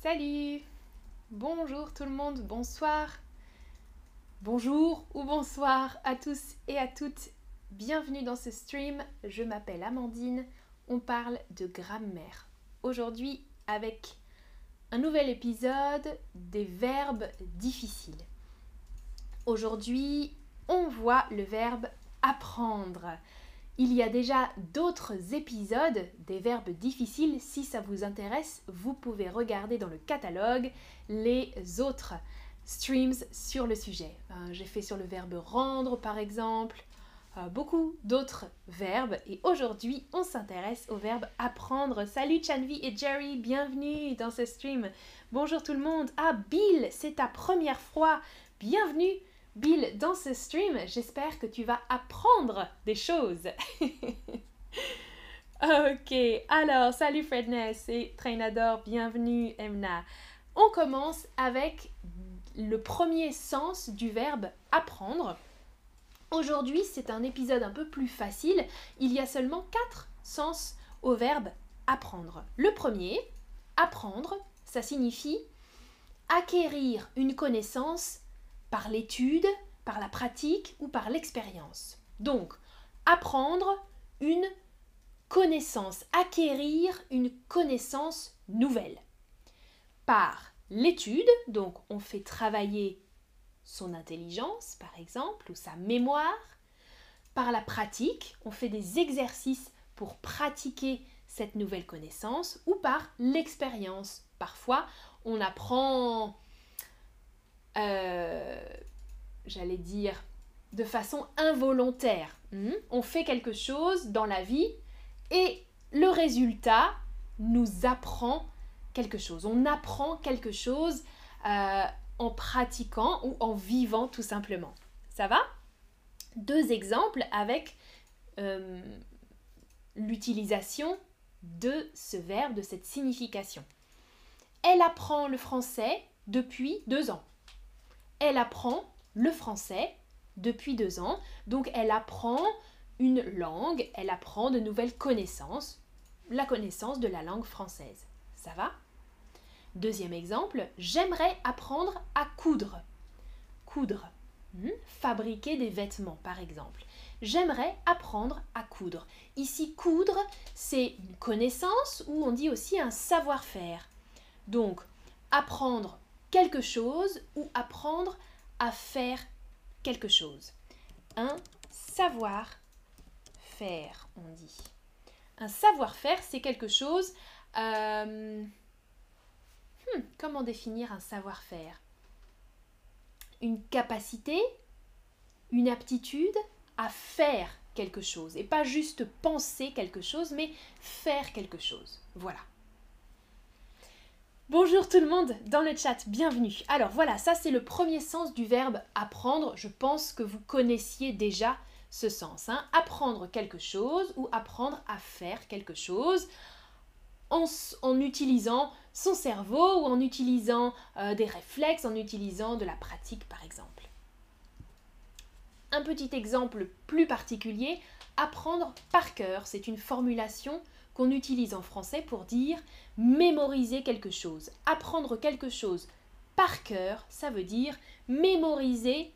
Salut Bonjour tout le monde, bonsoir Bonjour ou bonsoir à tous et à toutes. Bienvenue dans ce stream. Je m'appelle Amandine. On parle de grammaire. Aujourd'hui avec un nouvel épisode des verbes difficiles. Aujourd'hui, on voit le verbe apprendre. Il y a déjà d'autres épisodes des verbes difficiles. Si ça vous intéresse, vous pouvez regarder dans le catalogue les autres streams sur le sujet. Euh, j'ai fait sur le verbe rendre par exemple, euh, beaucoup d'autres verbes. Et aujourd'hui, on s'intéresse au verbe apprendre. Salut Chanvi et Jerry, bienvenue dans ce stream. Bonjour tout le monde. Ah Bill, c'est ta première fois. Bienvenue Bill, dans ce stream, j'espère que tu vas apprendre des choses. ok, alors, salut Fredness et Trainador, bienvenue Emna. On commence avec le premier sens du verbe apprendre. Aujourd'hui, c'est un épisode un peu plus facile. Il y a seulement quatre sens au verbe apprendre. Le premier, apprendre, ça signifie acquérir une connaissance par l'étude, par la pratique ou par l'expérience. Donc, apprendre une connaissance, acquérir une connaissance nouvelle. Par l'étude, donc on fait travailler son intelligence, par exemple, ou sa mémoire. Par la pratique, on fait des exercices pour pratiquer cette nouvelle connaissance, ou par l'expérience. Parfois, on apprend euh, j'allais dire, de façon involontaire. Hmm? On fait quelque chose dans la vie et le résultat nous apprend quelque chose. On apprend quelque chose euh, en pratiquant ou en vivant tout simplement. Ça va? Deux exemples avec euh, l'utilisation de ce verbe, de cette signification. Elle apprend le français depuis deux ans elle apprend le français depuis deux ans. Donc elle apprend une langue, elle apprend de nouvelles connaissances, la connaissance de la langue française. Ça va? Deuxième exemple, j'aimerais apprendre à coudre. Coudre. Hmm? Fabriquer des vêtements, par exemple. J'aimerais apprendre à coudre. Ici, coudre, c'est une connaissance ou on dit aussi un savoir-faire. Donc, apprendre quelque chose ou apprendre à faire quelque chose. Un savoir-faire, on dit. Un savoir-faire, c'est quelque chose... Euh, hmm, comment définir un savoir-faire Une capacité, une aptitude à faire quelque chose. Et pas juste penser quelque chose, mais faire quelque chose. Voilà. Bonjour tout le monde dans le chat, bienvenue. Alors voilà, ça c'est le premier sens du verbe apprendre. Je pense que vous connaissiez déjà ce sens. Hein. Apprendre quelque chose ou apprendre à faire quelque chose en, utilisant son cerveau ou en utilisant euh, des réflexes, en utilisant de la pratique par exemple. Un petit exemple plus particulier, apprendre par cœur, c'est une formulation qu'on utilise en français pour dire mémoriser quelque chose. Apprendre quelque chose par cœur, ça veut dire mémoriser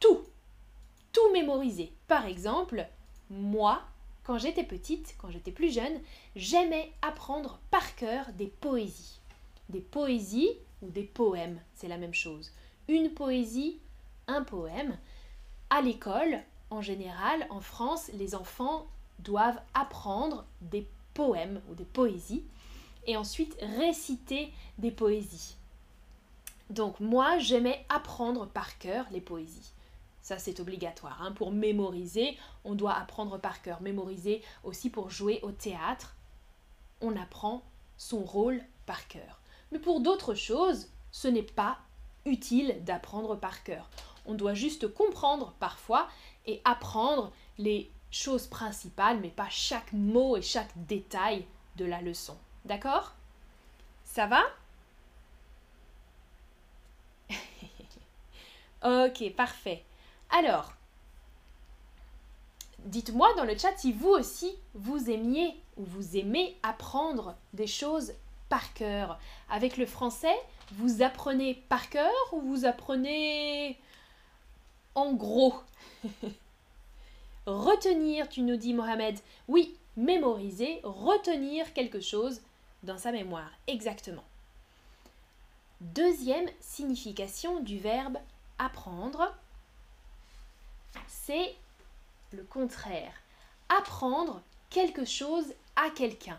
tout. Tout mémoriser. Par exemple, moi, quand j'étais petite, quand j'étais plus jeune, j'aimais apprendre par cœur des poésies. Des poésies ou des poèmes, c'est la même chose. Une poésie, un poème. À l'école, en général, en France, les enfants doivent apprendre des poèmes ou des poésies et ensuite réciter des poésies. Donc moi, j'aimais apprendre par cœur les poésies. Ça, c'est obligatoire. Hein. Pour mémoriser, on doit apprendre par cœur. Mémoriser aussi pour jouer au théâtre, on apprend son rôle par cœur. Mais pour d'autres choses, ce n'est pas utile d'apprendre par cœur. On doit juste comprendre parfois et apprendre les chose principale, mais pas chaque mot et chaque détail de la leçon. D'accord? Ça va? Ok, parfait. Alors, dites-moi dans le chat si vous aussi, vous aimiez ou vous aimez apprendre des choses par cœur. Avec le français, vous apprenez par cœur ou vous apprenez en gros? Retenir, tu nous dis Mohamed. Oui, mémoriser, retenir quelque chose dans sa mémoire. Exactement. Deuxième signification du verbe apprendre, c'est le contraire. Apprendre quelque chose à quelqu'un.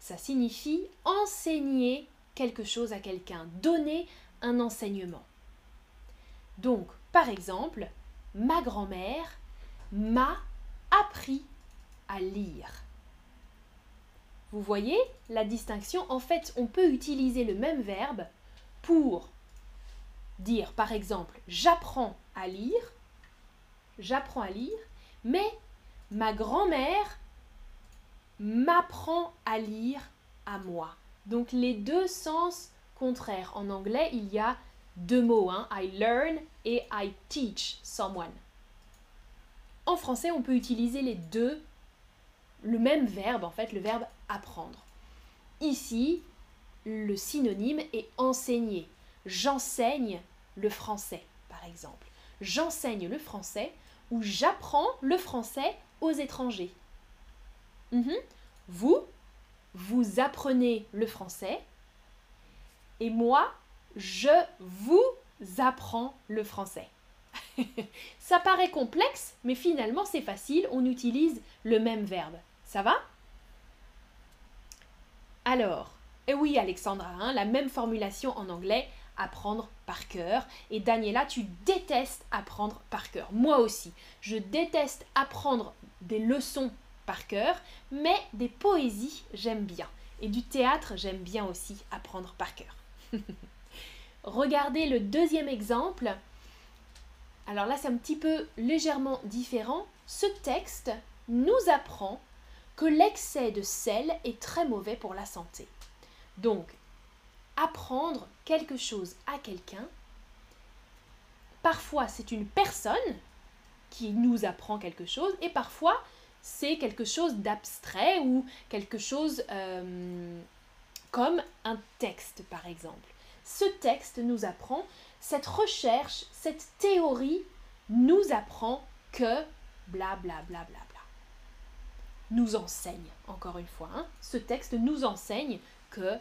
Ça signifie enseigner quelque chose à quelqu'un, donner un enseignement. Donc, par exemple, ma grand-mère m'a appris à lire. Vous voyez la distinction? En fait, on peut utiliser le même verbe pour dire, par exemple, j'apprends à lire, j'apprends à lire, mais ma grand-mère m'apprend à lire à moi. Donc les deux sens contraires. En anglais, il y a deux mots, hein, I learn et I teach someone. En français, on peut utiliser les deux, le même verbe, en fait, le verbe apprendre. Ici, le synonyme est enseigner. J'enseigne le français, par exemple. J'enseigne le français ou j'apprends le français aux étrangers. Mhm. Vous, vous apprenez le français et moi, je vous apprends le français. Ça paraît complexe, mais finalement c'est facile, on utilise le même verbe. Ça va? Alors, et oui Alexandra, hein, la même formulation en anglais, apprendre par cœur. Et Daniela, tu détestes apprendre par cœur. Moi aussi, je déteste apprendre des leçons par cœur, mais des poésies, j'aime bien. Et du théâtre, j'aime bien aussi apprendre par cœur. Regardez le deuxième exemple. Alors là, c'est un petit peu légèrement différent. Ce texte nous apprend que l'excès de sel est très mauvais pour la santé. Donc, apprendre quelque chose à quelqu'un, parfois c'est une personne qui nous apprend quelque chose et parfois c'est quelque chose d'abstrait ou quelque chose euh, comme un texte par exemple. Ce texte nous apprend, cette recherche, cette théorie nous apprend que bla bla bla bla bla. Nous enseigne, encore une fois, hein. ce texte nous enseigne que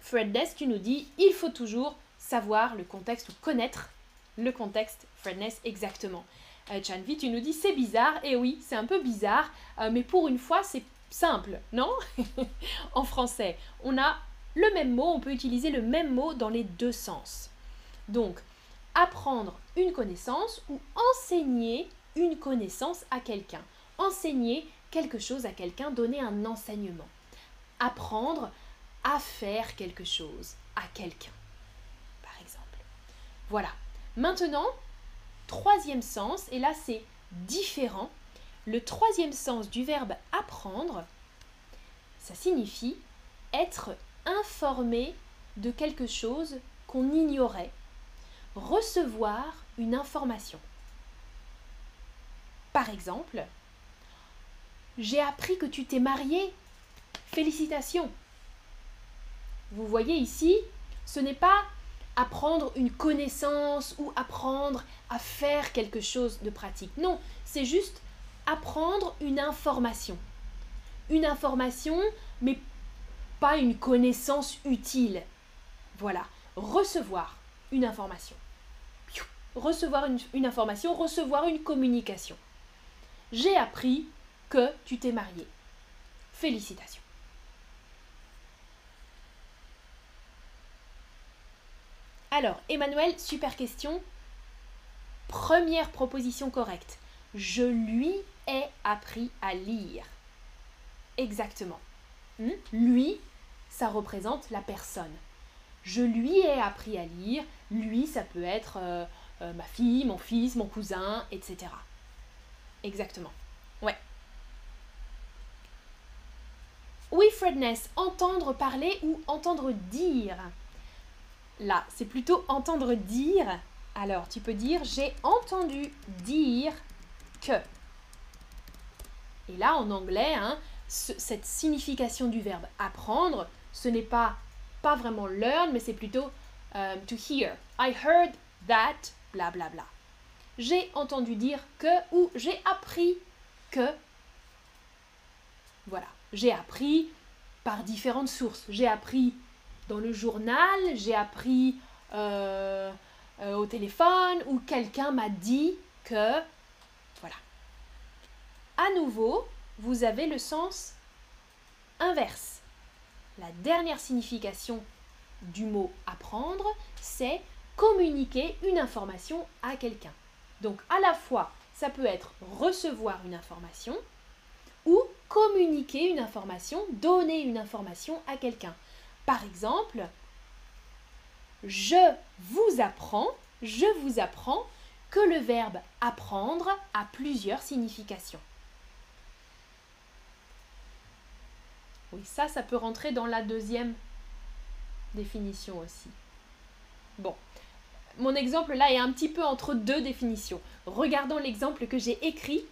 Fredness, tu nous dis, il faut toujours savoir le contexte ou connaître le contexte Fredness exactement. Euh, Chanvi, tu nous dis, c'est bizarre. Et oui, c'est un peu bizarre, euh, mais pour une fois, c'est simple, non? En français, on a le même mot, on peut utiliser le même mot dans les deux sens. Donc, apprendre une connaissance ou enseigner une connaissance à quelqu'un. Enseigner quelque chose à quelqu'un, donner un enseignement. Apprendre à faire quelque chose à quelqu'un, par exemple. Voilà. Maintenant, troisième sens, et là c'est différent. Le troisième sens du verbe apprendre, ça signifie être informé de quelque chose qu'on ignorait, recevoir une information. Par exemple, j'ai appris que tu t'es marié. Félicitations. Vous voyez ici, ce n'est pas apprendre une connaissance ou apprendre à faire quelque chose de pratique. Non, c'est juste apprendre une information. Une information, mais pas une connaissance utile. Voilà, recevoir une information. Recevoir une, information, recevoir une communication. J'ai appris que tu t'es marié. Félicitations. Alors, Emmanuel, super question. Première proposition correcte. Je lui ai appris à lire. Exactement. Hmm? Lui, ça représente la personne. Je lui ai appris à lire. Lui, ça peut être euh, euh, ma fille, mon fils, mon cousin, etc. Exactement. Ouais. Oui, Fredness, entendre parler ou entendre dire là, c'est plutôt entendre dire. Alors, tu peux dire j'ai entendu dire que. Et là, en anglais, hein, cette signification du verbe apprendre, ce n'est pas, pas vraiment learn, mais c'est plutôt euh, to hear. I heard that, bla bla bla. J'ai entendu dire que ou j'ai appris que. Voilà, j'ai appris par différentes sources. J'ai appris dans le journal, j'ai appris euh, euh, au téléphone ou quelqu'un m'a dit que. À nouveau, vous avez le sens inverse. La dernière signification du mot apprendre, c'est communiquer une information à quelqu'un. Donc à la fois, ça peut être recevoir une information ou communiquer une information, donner une information à quelqu'un. Par exemple, je vous apprends, je vous apprends que le verbe apprendre a plusieurs significations. Oui, ça, ça peut rentrer dans la deuxième définition aussi. Bon, mon exemple là est un petit peu entre deux définitions. Regardons l'exemple que j'ai écrit.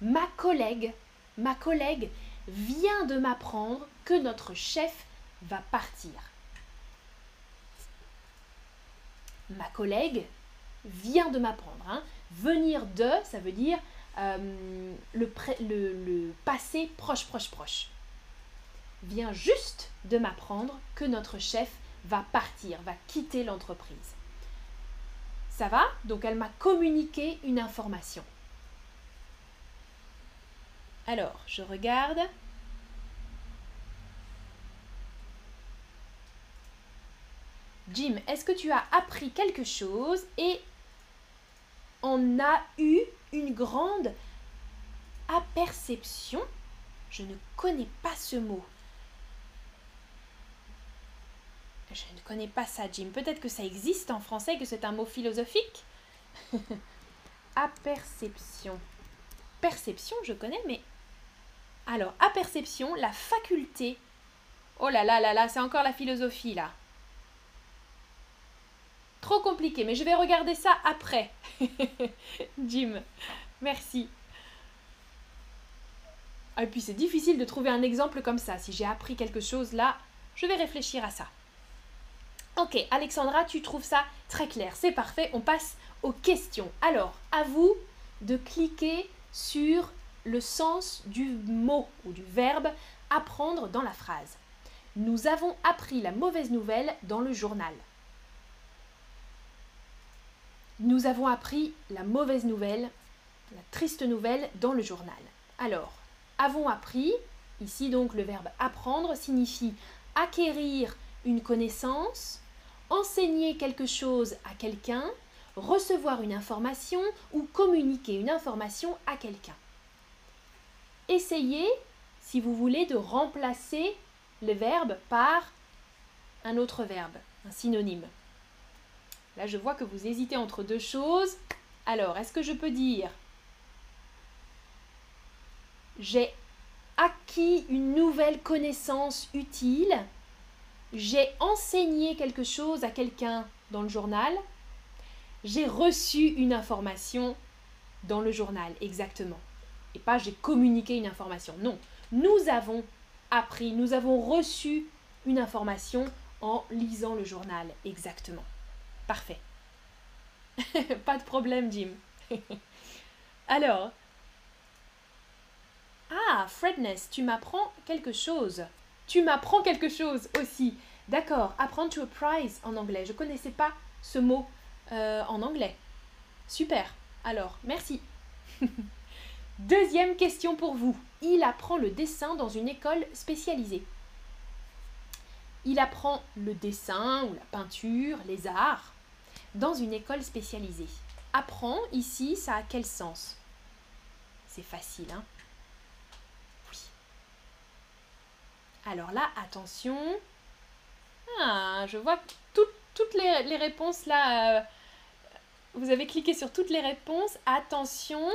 Ma collègue, ma collègue vient de m'apprendre que notre chef va partir. Ma collègue vient de m'apprendre. Hein. Venir de, ça veut dire euh, le, le passé proche, proche, proche. Vient juste de m'apprendre que notre chef va partir, va quitter l'entreprise. Ça va? Donc elle m'a communiqué une information. Alors, je regarde. Jim, est-ce que tu as appris quelque chose et on a eu une grande aperception? Je ne connais pas ce mot. Je ne connais pas ça, Jim. Peut-être que ça existe en français, que c'est un mot philosophique. aperception. Perception, je connais, mais... Alors, aperception, la faculté. Oh là là là là, c'est encore la philosophie, là. Trop compliqué, mais je vais regarder ça après. Jim, merci. Et puis c'est difficile de trouver un exemple comme ça. Si j'ai appris quelque chose là, je vais réfléchir à ça. Ok, Alexandra, tu trouves ça très clair. C'est parfait, on passe aux questions. Alors, à vous de cliquer sur le sens du mot ou du verbe apprendre dans la phrase. Nous avons appris la mauvaise nouvelle dans le journal. Nous avons appris la mauvaise nouvelle, la triste nouvelle dans le journal. Alors, avons appris, ici donc le verbe apprendre signifie acquérir une connaissance, enseigner quelque chose à quelqu'un, recevoir une information ou communiquer une information à quelqu'un. Essayez, si vous voulez, de remplacer le verbe par un autre verbe, un synonyme. Là, je vois que vous hésitez entre deux choses. Alors, est-ce que je peux dire j'ai acquis une nouvelle connaissance utile j'ai enseigné quelque chose à quelqu'un dans le journal, j'ai reçu une information dans le journal, exactement. Et pas j'ai communiqué une information. Non, nous avons appris, nous avons reçu une information en lisant le journal, exactement. Parfait. pas de problème, Jim. Alors, ah, Fredness, tu m'apprends quelque chose. Tu m'apprends quelque chose aussi. D'accord, apprendre to prize en anglais. Je ne connaissais pas ce mot euh, en anglais. Super. Alors, merci. Deuxième question pour vous. Il apprend le dessin dans une école spécialisée. Il apprend le dessin ou la peinture, les arts, dans une école spécialisée. Apprend, ici, ça a quel sens? C'est facile, hein? Alors là, attention. Ah, je vois toutes les, réponses là. Euh, vous avez cliqué sur toutes les réponses. Attention.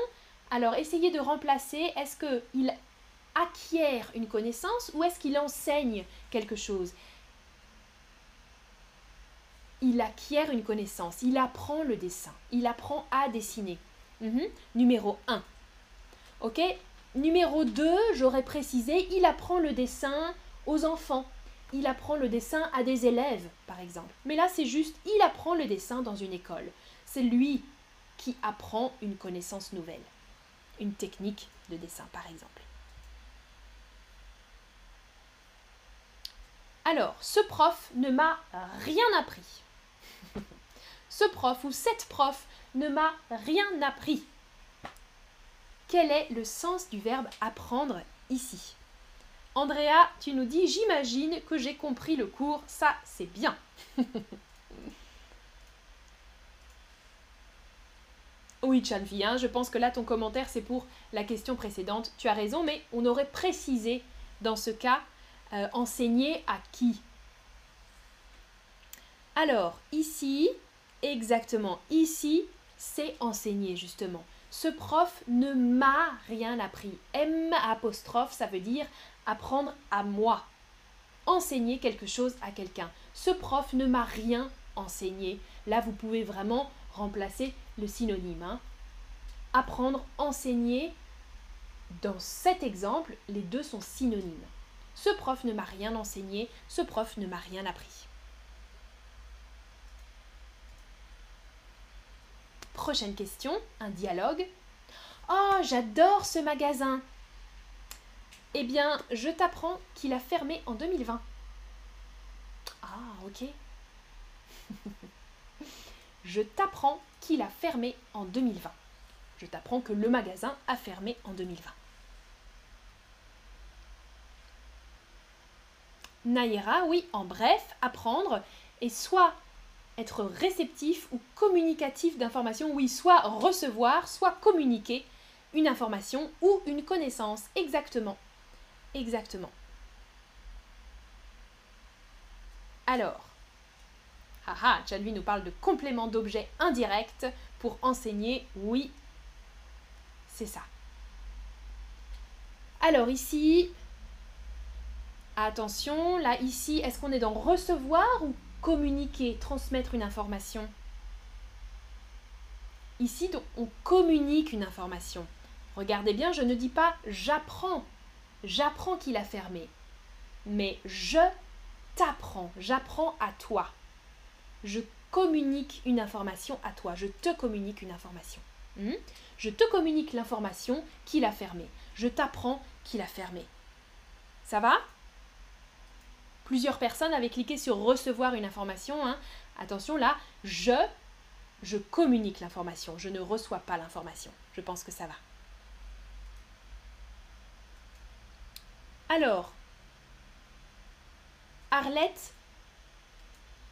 Alors, essayez de remplacer. Est-ce qu'il acquiert une connaissance ou est-ce qu'il enseigne quelque chose? Il acquiert une connaissance. Il apprend le dessin. Il apprend à dessiner. Mhm. Numéro 1. Ok? Numéro 2, j'aurais précisé, il apprend le dessin aux enfants. Il apprend le dessin à des élèves, par exemple. Mais là, c'est juste, il apprend le dessin dans une école. C'est lui qui apprend une connaissance nouvelle, une technique de dessin, par exemple. Alors, ce prof ne m'a rien appris. ce prof ou cette prof ne m'a rien appris. Quel est le sens du verbe apprendre ici? Andrea, tu nous dis j'imagine que j'ai compris le cours, ça c'est bien. oui, Chanvi, hein, je pense que là ton commentaire c'est pour la question précédente. Tu as raison, mais on aurait précisé dans ce cas euh, enseigner à qui? Alors, ici, exactement, ici, c'est enseigner justement. Ce prof ne m'a rien appris. M apostrophe, ça veut dire apprendre à moi. Enseigner quelque chose à quelqu'un. Ce prof ne m'a rien enseigné. Là, vous pouvez vraiment remplacer le synonyme. Hein. Apprendre, enseigner. Dans cet exemple, les deux sont synonymes. Ce prof ne m'a rien enseigné, ce prof ne m'a rien appris. Prochaine question, un dialogue. Oh, j'adore ce magasin. Eh bien, je t'apprends qu'il a fermé en 2020. Ah, ok. je t'apprends qu'il a fermé en 2020. Je t'apprends que le magasin a fermé en 2020. Naïra, oui, en bref, apprendre et soit être réceptif ou communicatif d'informations, oui, soit recevoir, soit communiquer une information ou une connaissance. Exactement. Exactement. Alors, haha, Chalvi nous parle de complément d'objet indirect pour enseigner. Oui, c'est ça. Alors ici, Attention, là, ici, est-ce qu'on est dans recevoir ou communiquer, transmettre une information Ici, on communique une information. Regardez bien, je ne dis pas j'apprends. J'apprends qu'il a fermé. Mais je t'apprends, j'apprends à toi. Je communique une information à toi. Je te communique une information. Hmm? Je te communique l'information qu'il a fermé. Je t'apprends qu'il a fermé. Ça va? Plusieurs personnes avaient cliqué sur recevoir une information. Hein. Attention là, je, je communique l'information, je ne reçois pas l'information. Je pense que ça va. Alors, Arlette,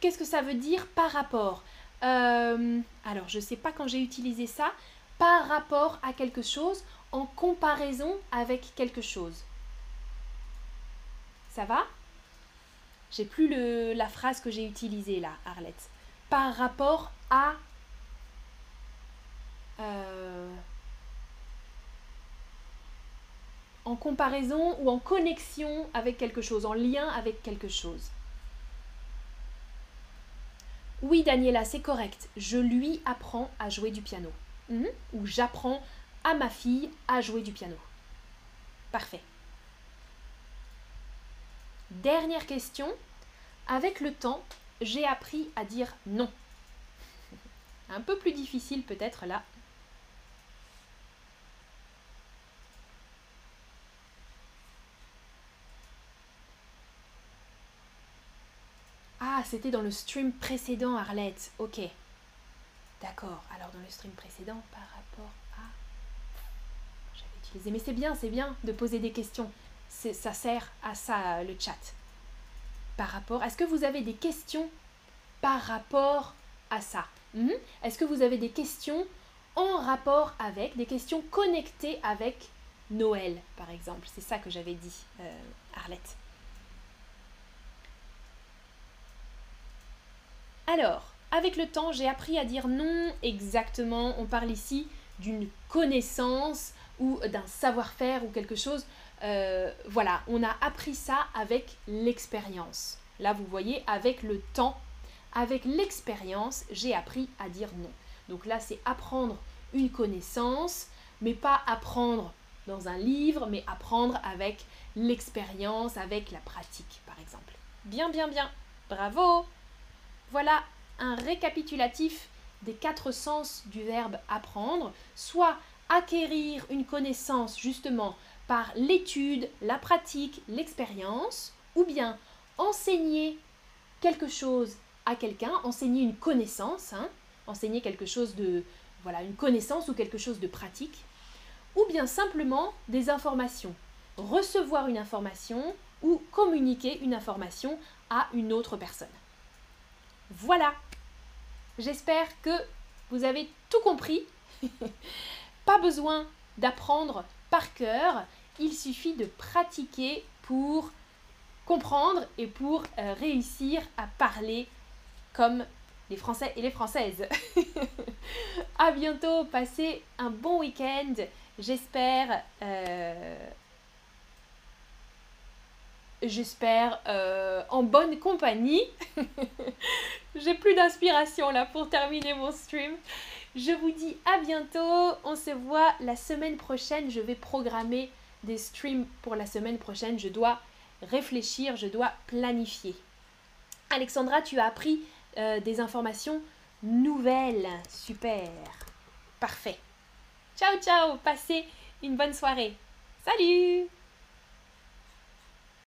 qu'est-ce que ça veut dire par rapport? Euh, Alors, je ne sais pas quand j'ai utilisé ça. Par rapport à quelque chose, en comparaison avec quelque chose. Ça va? J'ai plus le, la phrase que j'ai utilisée là, Arlette. Par rapport à. Euh, en comparaison ou en connexion avec quelque chose, en lien avec quelque chose. Oui, Daniela, c'est correct. Je lui apprends à jouer du piano. Mhm. Ou j'apprends à ma fille à jouer du piano. Parfait. Dernière question. Avec le temps, j'ai appris à dire non. Un peu plus difficile peut-être là. Ah, c'était dans le stream précédent, Arlette. Ok. D'accord. Alors dans le stream précédent, par rapport à... J'avais utilisé... Mais c'est bien, c'est bien de poser des questions ça sert à ça le chat. Par rapport, est-ce que vous avez des questions par rapport à ça? Hmm? Est-ce que vous avez des questions en rapport avec, des questions connectées avec Noël, par exemple? C'est ça que j'avais dit, euh, Arlette. Alors, avec le temps, j'ai appris à dire non exactement. On parle ici d'une connaissance ou d'un savoir-faire ou quelque chose euh, voilà, on a appris ça avec l'expérience. Là, vous voyez, avec le temps, avec l'expérience, j'ai appris à dire non. Donc là, c'est apprendre une connaissance, mais pas apprendre dans un livre, mais apprendre avec l'expérience, avec la pratique, par exemple. Bien, bien, bien. Bravo. Voilà un récapitulatif des quatre sens du verbe apprendre, soit acquérir une connaissance justement par l'étude, la pratique, l'expérience, ou bien enseigner quelque chose à quelqu'un, enseigner une connaissance, hein, enseigner quelque chose de, voilà, une connaissance ou quelque chose de pratique, ou bien simplement des informations, recevoir une information ou communiquer une information à une autre personne. Voilà, j'espère que vous avez tout compris. Pas besoin d'apprendre par cœur, il suffit de pratiquer pour comprendre et pour euh, réussir à parler comme les Français et les Françaises. à bientôt, passez un bon week-end. J'espère. Euh, j'espère euh, en bonne compagnie. J'ai plus d'inspiration là pour terminer mon stream. Je vous dis à bientôt. On se voit la semaine prochaine. Je vais programmer des streams pour la semaine prochaine. Je dois réfléchir, je dois planifier. Alexandra, tu as appris euh, des informations nouvelles. Super. Parfait. Ciao, ciao. Passez une bonne soirée. Salut